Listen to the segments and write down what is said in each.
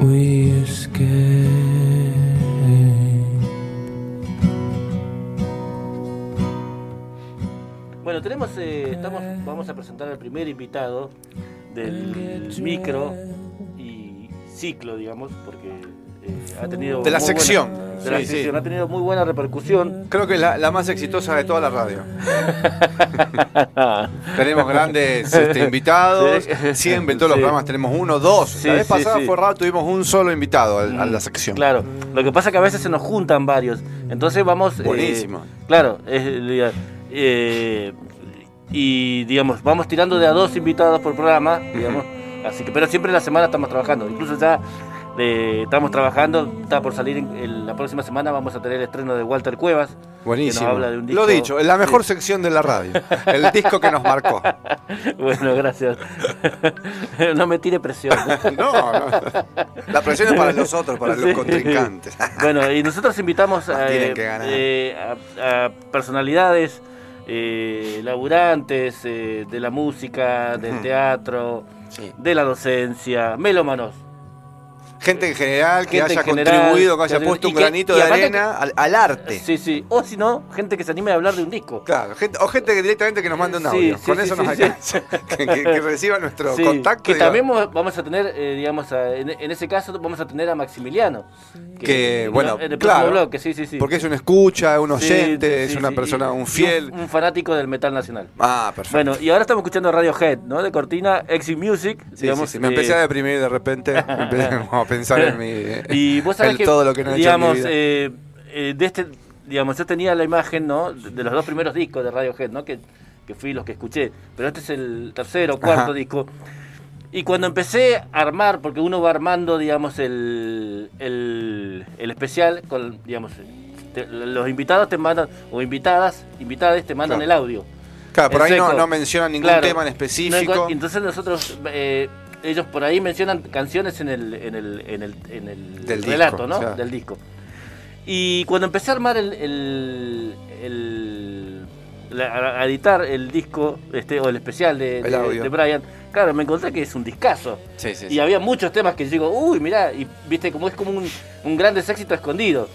we. Bueno, tenemos, eh, estamos, vamos a presentar al primer invitado del micro y ciclo, digamos, porque eh, ha tenido De la sección. buena- de la Sí, sí. sección, ha tenido muy buena repercusión. Creo que es la, la más exitosa de toda la radio. tenemos grandes este, invitados. Siempre en todos los programas tenemos uno, dos. La vez pasada fue raro, tuvimos un solo invitado a la sección. Claro, lo que pasa es que a veces se nos juntan varios. Entonces vamos. eh, Buenísimo. claro, eh, y digamos, vamos tirando de a dos invitados por programa, digamos. Así que, pero siempre en la semana estamos trabajando. Incluso ya eh, estamos trabajando, está por salir en- la próxima semana, vamos a tener el estreno de Walter Cuevas. Buenísimo. Que nos habla de un Lo disco- dicho, es la mejor sección de la radio. El disco que nos marcó. Bueno, gracias. no me tire presión. No, no. La presión es para los otros, para Sí. los contrincantes. Bueno, y nosotros invitamos a, ganar. eh, a- a personalidades, eh, laburantes eh, de la música, del teatro, Sí. de la docencia, melómanos. Gente en general que haya general, contribuido, que haya que- puesto un que- granito de arena al, al arte. Sí, sí. O si no, gente que se anime a hablar de un disco. Claro, gente, o gente que directamente que nos mande un audio. sí, Con sí, eso sí, nos alcanza. Que, que- que reciba nuestro contacto. que también mo- vamos a tener, eh, digamos, a- en, en ese caso vamos a tener a Maximiliano. Que, ¿no? bueno, en el claro, próximo bloque, sí, sí, sí. Porque es un escucha, un oyente, es una persona, un fiel. Un, fanático del metal nacional. Ah, perfecto. Bueno, y ahora estamos escuchando Radiohead, ¿no? De cortina, Exit Music. Sí, digamos. Me eh, empecé a deprimir de repente. pensar en. Y vos sabés que, todo lo que no he hecho digamos, en mi vida. eh, eh, de este, digamos, yo tenía la imagen, ¿no? De los dos primeros discos de Radiohead, ¿no? Que, que fui los que escuché. Pero este es el tercero o cuarto Ajá. disco. Y cuando empecé a armar, porque uno va armando, digamos, el, el, el especial, con, digamos, te- los invitados te mandan, o invitadas, invitadas te mandan Claro. el audio. Claro, por ahí no, no mencionan ningún Claro. tema en específico. entonces nosotros, eh, ellos por ahí mencionan canciones en el, en el, en el, en el Del relato, disco, ¿no? Del disco. Y cuando empecé a armar el, el, el- la- a editar el disco, este, o el especial de, de- Brian, claro, me encontré que es un discazo. Sí, sí, Y sí. había muchos temas que yo digo, uy, mirá, y viste, como es como un, un grandes éxito escondido.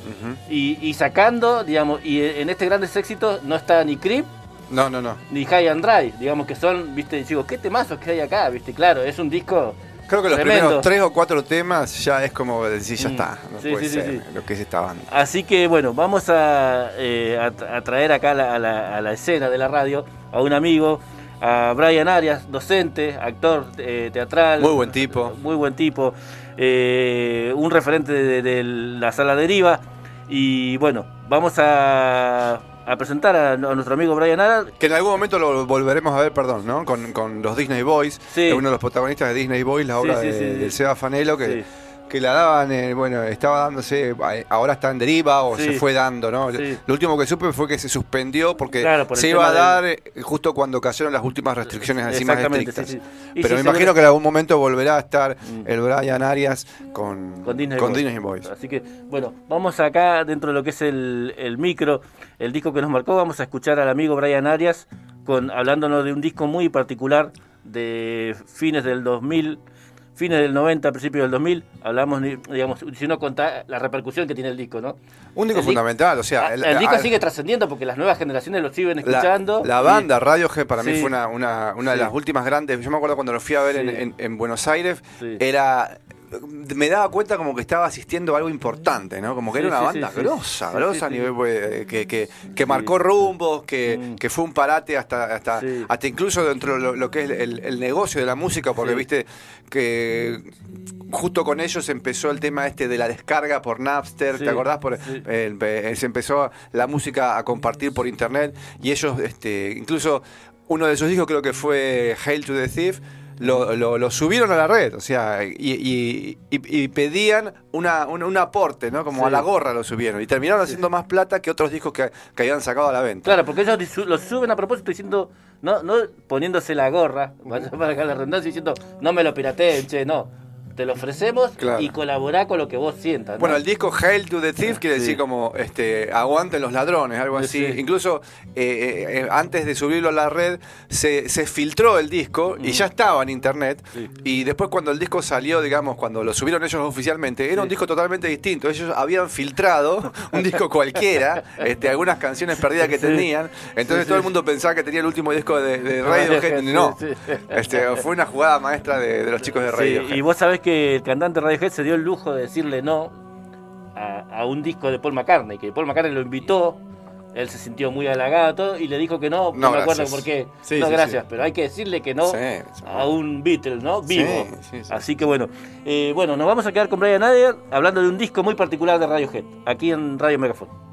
Y, y sacando, digamos, y en este grandes éxito no está ni Creep No, no, no. ni High and Dry, digamos que son, viste, digo, qué temazos que hay acá, viste, claro, es un disco Creo que los Tremendo. primeros tres o cuatro temas ya es como decir, ya Mm. está. No Sí, puede sí, sí, ser sí. lo que es esta banda. Así que bueno, vamos a, eh, a tra- a traer acá a la, a la- a la escena de la radio a un amigo, a Brian Arias, docente, actor eh, teatral. Muy buen tipo. Muy buen tipo. eh, un referente de, de la sala deriva. Y bueno, vamos a, a presentar a, a nuestro amigo Brian Arias. Que en algún momento lo volveremos a ver, perdón, ¿no? Con, con los Disney Boys, Sí. uno de los protagonistas de Disney Boys, la obra sí, de, sí, del Seba Fanelo, que, Sí. Que la daban, eh, bueno, estaba dándose, eh, ahora está en deriva o Sí. se fue dando, ¿no? Sí. Lo último que supe fue que se suspendió porque Claro, por el se iba a dar eh, justo cuando cayeron las últimas restricciones así más estrictas. sí, Pero me imagino que en algún momento volverá a estar Mm. el Brian Arias con, con Disney, Boys. Así que, bueno, vamos acá dentro de lo que es el, el micro, el disco que nos marcó, vamos a escuchar al amigo Brian Arias con, hablándonos de un disco muy particular de fines del 2000, fines del 90, principios del 2000, hablamos, digamos, si uno cuenta la repercusión que tiene el disco, ¿no? Un disco El fundamental, o sea, Ah, el- el, disco a- sigue trascendiendo porque las nuevas generaciones lo siguen escuchando. la banda Radiohead para mí fue una, una, una de Sí. las últimas grandes. Yo me acuerdo cuando lo fui a ver en, Sí. en- en Buenos Aires, era me daba cuenta como que estaba asistiendo a algo importante, ¿no? Como que Sí, era una sí, banda sí, grosa, a nivel pues, que, que, que marcó rumbos, que, Mm. que fue un parate hasta hasta, hasta incluso dentro de lo, lo que es el, el negocio de la música, porque viste que justo con ellos empezó el tema este de la descarga por Napster, ¿te acordás? Por, eh, eh, se empezó la música a compartir por internet y ellos, este, incluso uno de sus discos creo que fue Hail to the Thief, lo, lo- lo subieron a la red, o sea, y, y- y- y pedían una, un, un aporte, ¿no? Como Sí. a la gorra lo subieron y terminaron haciendo más plata que otros discos que, que habían sacado a la venta. Claro, porque ellos lo suben a propósito diciendo, no, no poniéndose la gorra, vaya para acá la redundancia, diciendo, no me lo pirateen, che, no. Te lo ofrecemos Claro. y colaborá con lo que vos sientas. ¿no? Bueno, el disco Hail to the Thief quiere Sí. decir como este, aguanten los ladrones, algo así. Sí. Incluso eh, eh, eh, antes de subirlo a la red se, se filtró el disco y ya estaba en internet. Sí. Y después cuando el disco salió, digamos, cuando lo subieron ellos oficialmente, era un disco totalmente distinto. Ellos habían filtrado un disco cualquiera, este, algunas canciones perdidas que Sí. tenían. Entonces Sí, todo el mundo pensaba que tenía el último disco de, de Radiohead, No, sí. Este, fue una jugada maestra de, de los chicos de Sí, Radiohead. y vos sabés que el cantante Radiohead se dio el lujo de decirle no a, a un disco de Paul McCartney, que Paul McCartney lo invitó, él se sintió muy halagado todo, y le dijo que no, no, me acuerdo por qué. Sí, no, sí, gracias, sí. pero hay que decirle que no a un Beatle, ¿no? Vivo. Sí, sí, sí. Así que bueno, eh, bueno, nos vamos a quedar con Brian Adler hablando de un disco muy particular de Radiohead, aquí en Radio Megafon.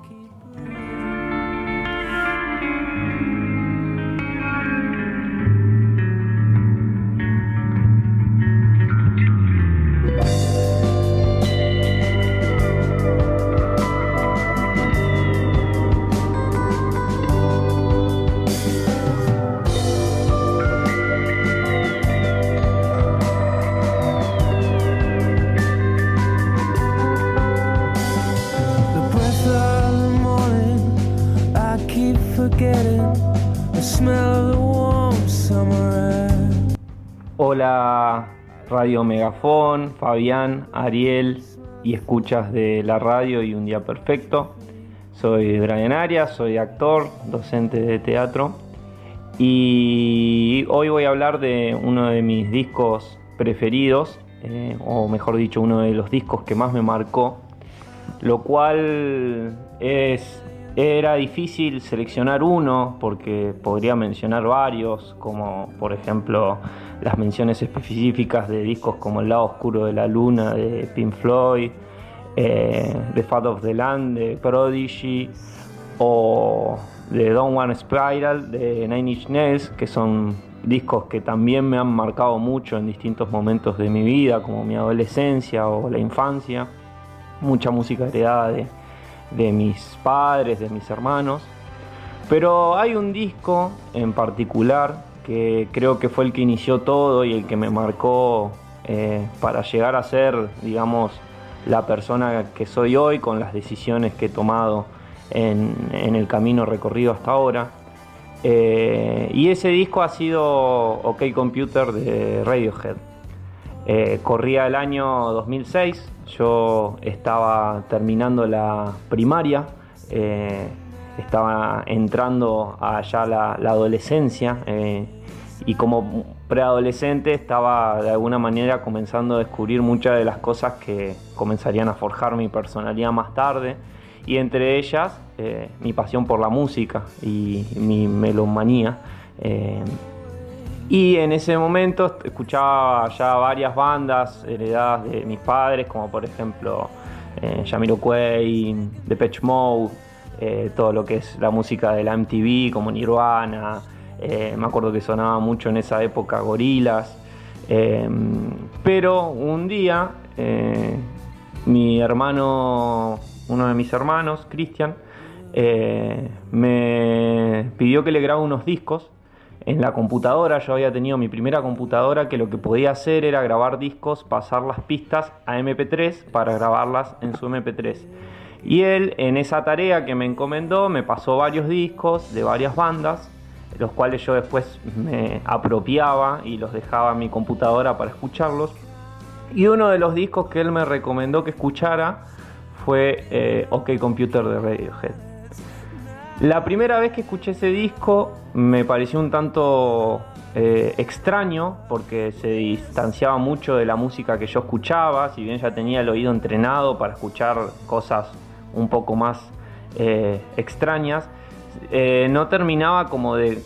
Hola Radio Megafón, Fabián, Ariel y escuchas de la radio y un día perfecto. Soy Brian Arias, soy actor, docente de teatro y hoy voy a hablar de uno de mis discos preferidos, eh, o mejor dicho, uno de los discos que más me marcó, lo cual es era difícil seleccionar uno porque podría mencionar varios, como por ejemplo las menciones específicas de discos como El lado oscuro de la luna de Pink Floyd, eh, The Fat of the Land de Prodigy o de Don't One Spiral de Nine Inch Nails, que son discos que también me han marcado mucho en distintos momentos de mi vida, como mi adolescencia o la infancia. Mucha música heredada de, de mis padres, de mis hermanos. Pero hay un disco en particular que creo que fue el que inició todo y el que me marcó eh, para llegar a ser, digamos, la persona que soy hoy con las decisiones que he tomado en, el camino recorrido hasta ahora. Eh, y ese disco ha sido OK Computer de Radiohead. Eh, corría el año 2006, yo estaba terminando la primaria, eh, estaba entrando allá la, la adolescencia eh, y como preadolescente estaba de alguna manera comenzando a descubrir muchas de las cosas que comenzarían a forjar mi personalidad más tarde y entre ellas eh, mi pasión por la música y mi melomanía. Y en ese momento escuchaba ya varias bandas heredadas de mis padres, como por ejemplo eh, Jamiroquai, Depeche Mode, eh, todo lo que es la música de la MTV, como Nirvana. eh, me acuerdo que sonaba mucho en esa época Gorilas. pero un día eh, mi hermano, uno de mis hermanos, Cristian, eh, me pidió que le grabe unos discos en la computadora. Yo había tenido mi primera computadora que lo que podía hacer era grabar discos, pasar las pistas a MP3 para grabarlas en su MP3. Y él en esa tarea que me encomendó me pasó varios discos de varias bandas, los cuales yo después me apropiaba y los dejaba en mi computadora para escucharlos. Y uno de los discos que él me recomendó que escuchara fue eh, OK Computer de Radiohead. La primera vez que escuché ese disco me pareció un tanto eh, extraño porque se distanciaba mucho de la música que yo escuchaba, si bien ya tenía el oído entrenado para escuchar cosas un poco más eh, extrañas, eh, no terminaba como de,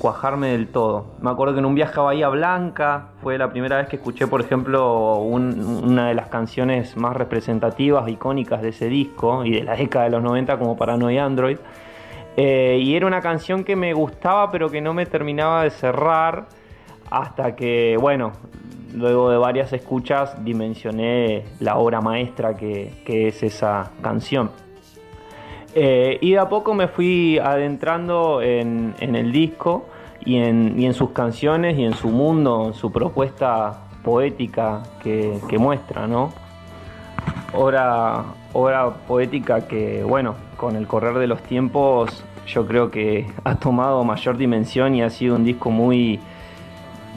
cuajarme del todo. Me acuerdo que en un viaje a Bahía Blanca fue la primera vez que escuché, por ejemplo, un- una de las canciones más representativas, icónicas de ese disco y de la década de los 90 como Paranoia Android. Eh, y era una canción que me gustaba pero que no me terminaba de cerrar hasta que, bueno, luego de varias escuchas dimensioné la obra maestra que, que es esa canción. Eh, y de a poco me fui adentrando en, en el disco y en, y en sus canciones y en su mundo, en su propuesta poética que, muestra, ¿no? Obra, obra poética que, bueno, con el correr de los tiempos yo creo que ha tomado mayor dimensión y ha sido un disco muy,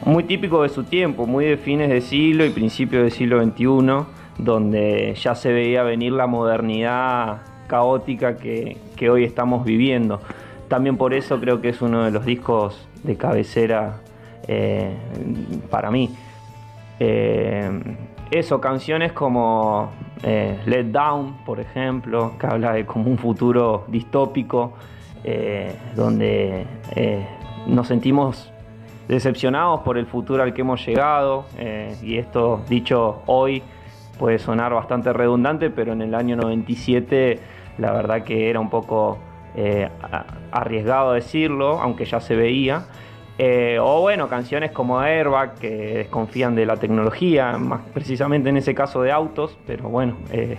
muy típico de su tiempo, muy de fines de siglo y principios del siglo XXI, donde ya se veía venir la modernidad caótica que, hoy estamos viviendo. También por eso creo que es uno de los discos de cabecera eh, para mí. Eh, eso, canciones como eh, Let Down, por ejemplo, que habla de como un futuro distópico, donde nos sentimos decepcionados por el futuro al que hemos llegado, y esto dicho hoy puede sonar bastante redundante, pero en el año 97 la verdad que era un poco eh, arriesgado decirlo, aunque ya se veía. Eh, o bueno, canciones como Airbag que desconfían de la tecnología, más precisamente en ese caso de autos, pero bueno. Eh,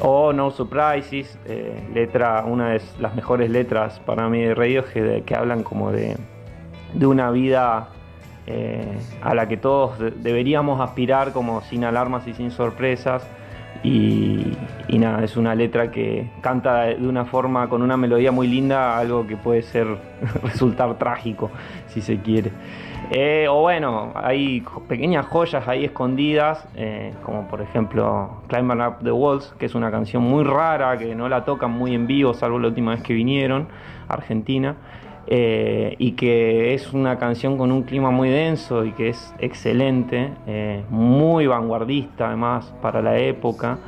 o No Surprises, letra, una de las mejores letras para mí de Radiohead que hablan como de, de una vida a la que todos deberíamos aspirar como sin alarmas y sin sorpresas. Y, nada, es una letra que canta de una forma, con una melodía muy linda, algo que puede ser, resultar trágico, si se quiere. Eh, o bueno, hay pequeñas joyas ahí escondidas, eh, como por ejemplo Climber Up the Walls, que es una canción muy rara, que no la tocan muy en vivo, salvo la última vez que vinieron a Argentina. Eh, y que es una canción con un clima muy denso y que es excelente, eh, muy vanguardista además para la época.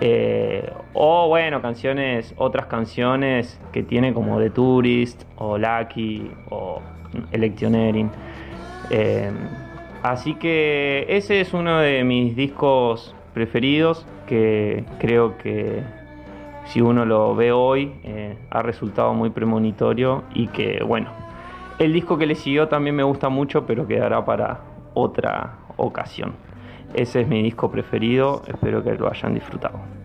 Eh, o bueno, canciones, otras canciones que tiene como The Tourist o Lucky o Electioneering. así que ese es uno de mis discos preferidos que creo que si uno lo ve hoy, eh, ha resultado muy premonitorio y que, bueno, el disco que le siguió también me gusta mucho, pero quedará para otra ocasión. Ese es mi disco preferido, espero que lo hayan disfrutado.